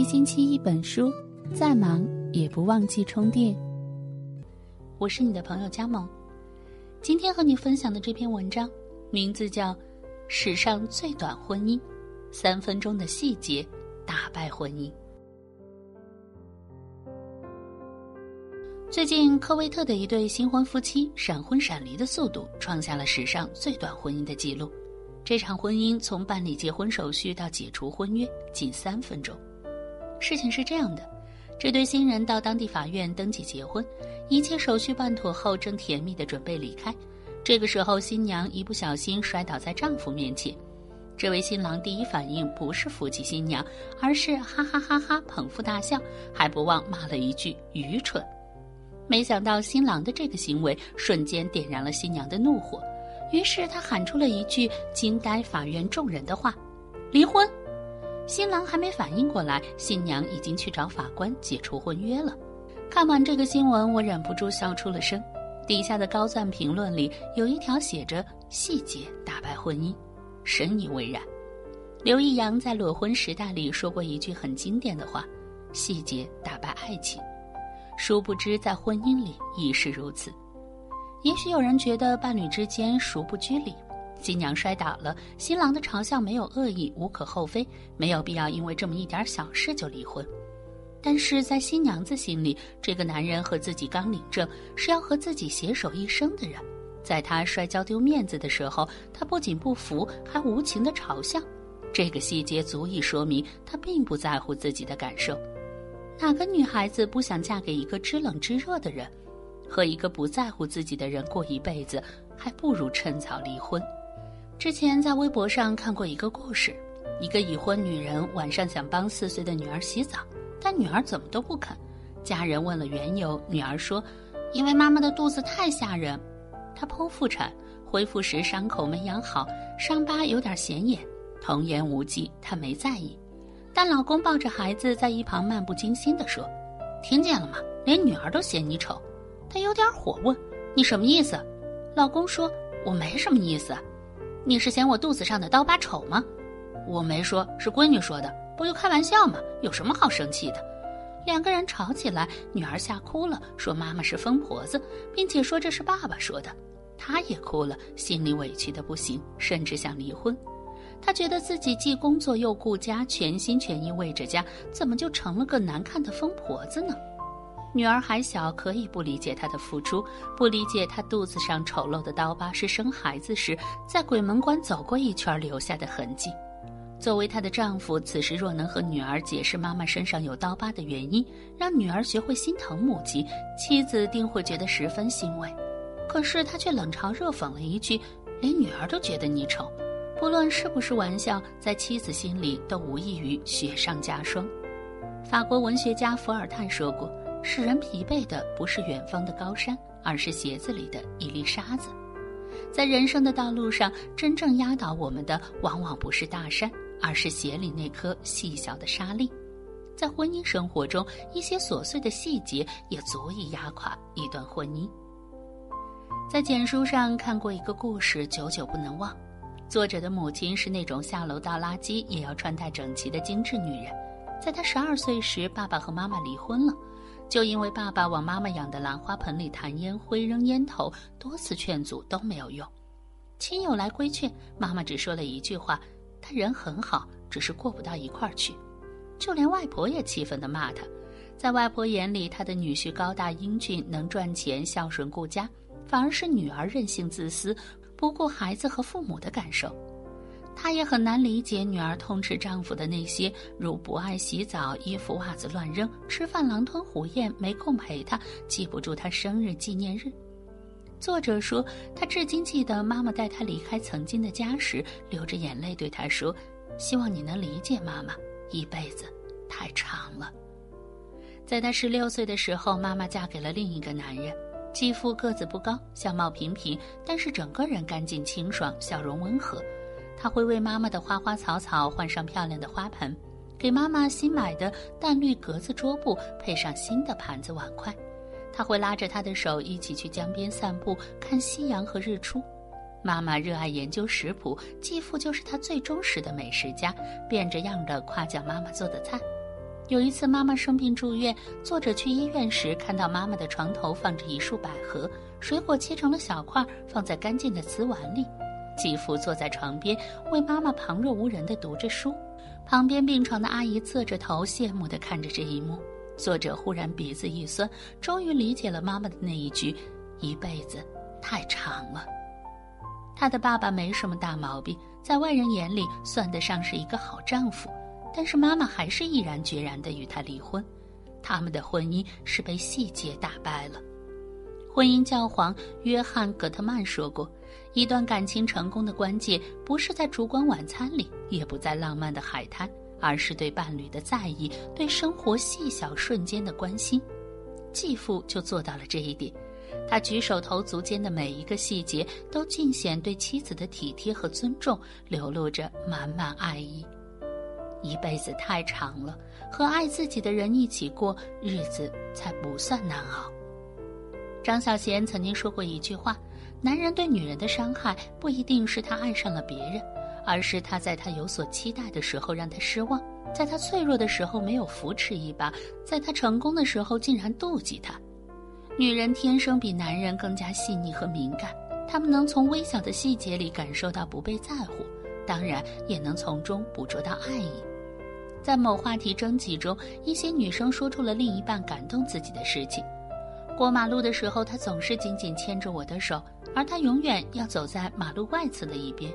一星期一本书，再忙也不忘记充电。我是你的朋友佳萌，今天和你分享的这篇文章，名字叫《史上最短婚姻，三分钟的细节打败婚姻》。最近，科威特的一对新婚夫妻闪婚闪离的速度创下了史上最短婚姻的记录。这场婚姻从办理结婚手续到解除婚约仅三分钟。事情是这样的，这对新人到当地法院登记结婚，一切手续办妥后，正甜蜜的准备离开。这个时候，新娘一不小心摔倒在丈夫面前。这位新郎第一反应不是扶起新娘，而是哈哈哈哈捧腹大笑，还不忘骂了一句愚蠢。没想到新郎的这个行为瞬间点燃了新娘的怒火。于是他喊出了一句惊呆法院众人的话：“离婚！”新郎还没反应过来，新娘已经去找法官解除婚约了。看完这个新闻，我忍不住笑出了声。底下的高赞评论里有一条写着：“细节打败婚姻”，深以为然。刘易阳在《裸婚时代》里说过一句很经典的话：“细节打败爱情。”殊不知，在婚姻里亦是如此。也许有人觉得伴侣之间孰不拘礼，新娘摔倒了，新郎的嘲笑没有恶意，无可厚非，没有必要因为这么一点小事就离婚。但是在新娘子心里，这个男人和自己刚领证，是要和自己携手一生的人，在他摔跤丢面子的时候，他不仅不服，还无情的嘲笑。这个细节足以说明他并不在乎自己的感受。哪个女孩子不想嫁给一个知冷知热的人？和一个不在乎自己的人过一辈子，还不如趁早离婚。之前在微博上看过一个故事：一个已婚女人晚上想帮四岁的女儿洗澡，但女儿怎么都不肯。家人问了缘由，女儿说：“因为妈妈的肚子太吓人，她剖腹产，恢复时伤口没养好，伤疤有点显眼，童言无忌，她没在意。”但老公抱着孩子在一旁漫不经心地说：“听见了吗？连女儿都嫌你丑。”她有点火，问：“你什么意思？”老公说：“我没什么意思，你是嫌我肚子上的刀疤丑吗？”我没说，是闺女说的，不就开玩笑吗？有什么好生气的？两个人吵起来，女儿吓哭了，说妈妈是疯婆子，并且说这是爸爸说的。她也哭了，心里委屈的不行，甚至想离婚。她觉得自己既工作又顾家，全心全意为着家，怎么就成了个难看的疯婆子呢？女儿还小，可以不理解她的付出，不理解她肚子上丑陋的刀疤是生孩子时在鬼门关走过一圈留下的痕迹。作为她的丈夫，此时若能和女儿解释妈妈身上有刀疤的原因，让女儿学会心疼母亲，妻子定会觉得十分欣慰。可是他却冷嘲热讽了一句：“连女儿都觉得你丑。”不论是不是玩笑，在妻子心里都无异于雪上加霜。法国文学家伏尔泰说过。使人疲惫的不是远方的高山，而是鞋子里的一粒沙子。在人生的道路上，真正压倒我们的，往往不是大山，而是鞋里那颗细小的沙粒。在婚姻生活中，一些琐碎的细节也足以压垮一段婚姻。在简书上看过一个故事，久久不能忘。作者的母亲是那种下楼倒垃圾也要穿戴整齐的精致女人。在她十二岁时，爸爸和妈妈离婚了。就因为爸爸往妈妈养的兰花盆里弹烟灰、扔烟头，多次劝阻都没有用。亲友来规劝，妈妈只说了一句话：“他人很好，只是过不到一块儿去。”就连外婆也气愤地骂他。在外婆眼里，他的女婿高大英俊，能赚钱，孝顺顾家，反而是女儿任性自私，不顾孩子和父母的感受。她也很难理解女儿痛斥丈夫的那些，如不爱洗澡、衣服袜子乱扔、吃饭狼吞虎咽、没空陪她、记不住她生日纪念日。作者说，她至今记得妈妈带她离开曾经的家时，流着眼泪对她说：“希望你能理解妈妈，一辈子太长了。”在她十六岁的时候，妈妈嫁给了另一个男人，继父个子不高，相貌平平，但是整个人干净清爽，笑容温和。他会为妈妈的花花草草换上漂亮的花盆，给妈妈新买的淡绿格子桌布配上新的盘子碗筷。他会拉着她的手一起去江边散步，看夕阳和日出。妈妈热爱研究食谱，继父就是她最忠实的美食家，变着样的夸奖妈妈做的菜。有一次妈妈生病住院，作者去医院时，看到妈妈的床头放着一束百合，水果切成了小块，放在干净的瓷碗里。继父坐在床边，为妈妈旁若无人地读着书。旁边病床的阿姨侧着头，羡慕地看着这一幕。作者忽然鼻子一酸，终于理解了妈妈的那一句：“一辈子太长了。”他的爸爸没什么大毛病，在外人眼里算得上是一个好丈夫，但是妈妈还是毅然决然地与他离婚。他们的婚姻是被细节打败了。婚姻教皇约翰·葛特曼说过。一段感情成功的关键，不是在烛光晚餐里，也不在浪漫的海滩，而是对伴侣的在意，对生活细小瞬间的关心。继父就做到了这一点，他举手投足间的每一个细节，都尽显对妻子的体贴和尊重，流露着满满爱意。一辈子太长了，和爱自己的人一起过日子，才不算难熬。张小娴曾经说过一句话。男人对女人的伤害，不一定是他爱上了别人，而是他在他有所期待的时候让他失望，在他脆弱的时候没有扶持一把，在他成功的时候竟然妒忌他。女人天生比男人更加细腻和敏感，她们能从微小的细节里感受到不被在乎，当然也能从中捕捉到爱意。在某话题征集中，一些女生说出了另一半感动自己的事情。过马路的时候，他总是紧紧牵着我的手，而他永远要走在马路外侧的一边。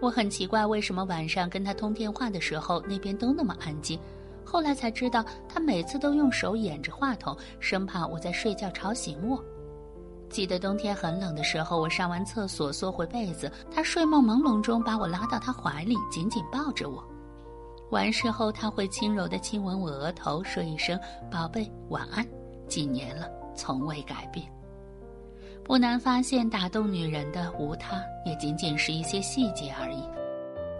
我很奇怪，为什么晚上跟他通电话的时候，那边都那么安静。后来才知道，他每次都用手掩着话筒，生怕我在睡觉吵醒我。记得冬天很冷的时候，我上完厕所缩回被子，他睡梦朦胧中把我拉到他怀里，紧紧抱着我。完事后，他会轻柔地亲吻我额头，说一声“宝贝，晚安”。几年了。从未改变。不难发现，打动女人的无他，也仅仅是一些细节而已。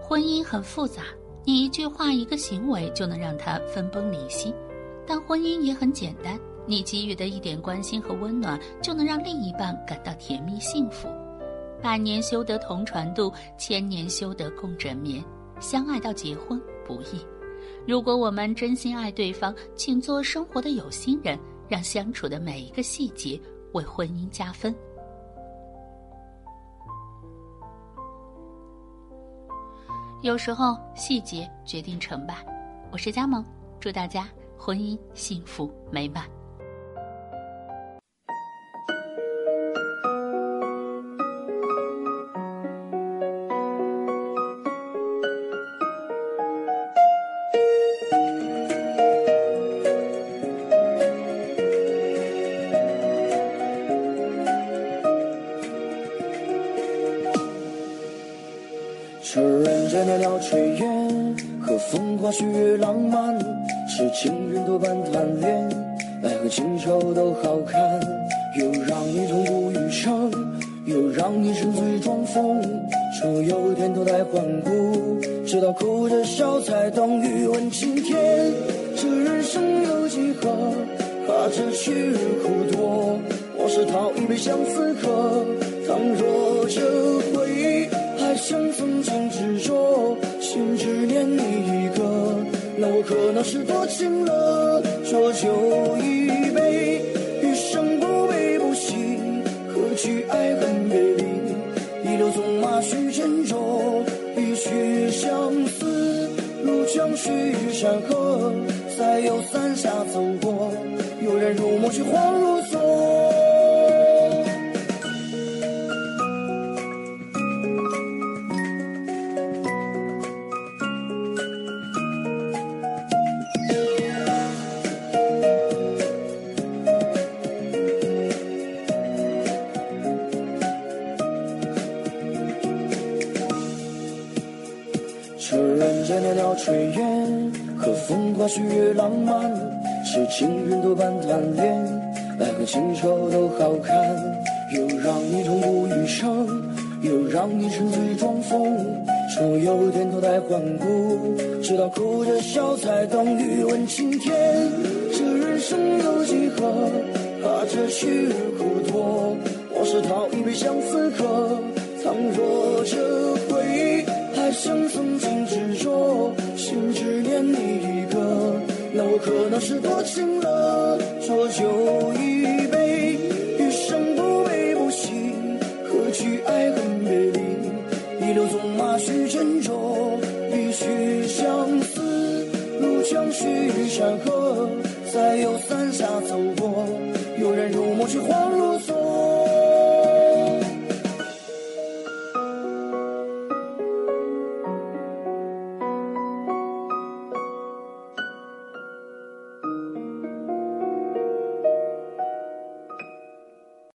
婚姻很复杂，你一句话、一个行为就能让她分崩离析；但婚姻也很简单，你给予的一点关心和温暖，就能让另一半感到甜蜜幸福。百年修得同船渡，千年修得共枕眠。相爱到结婚不易。如果我们真心爱对方，请做生活的有心人。让相处的每一个细节为婚姻加分。有时候细节决定成败。我是佳萌，祝大家婚姻幸福美满。风花雪月浪漫，是情人多半贪恋，爱和情仇都好看，又让你痛不欲生，又让你沉醉装疯，说有天脱胎换骨，直到哭着笑才懂欲问青天。这人生有几何？怕这去日苦多，往事讨一杯相思喝。倘若这回忆还像曾经那我可能是多情了。浊酒一杯，余生不悲不喜，何惧爱恨别离？一柳纵马须斟酌，一曲相思入江水与山河。再有三下走过，有人入梦，却恍如昨。炊烟和风花雪月浪漫，是情人多半贪恋，爱恨情仇都好看，又让你痛不欲生，又让你沉醉装疯，说有天脱胎换骨，直到哭着笑才懂欲问青天。这人生有几何？怕这去日苦多，往事讨一杯相思喝。倘若这回忆还像曾经那我可能是多情了。浊酒一杯，余生不悲不喜，何惧爱恨别离？一路纵马去斟酌，一曲相思。入江须山河，再有伞下走过。有人入梦却恍若。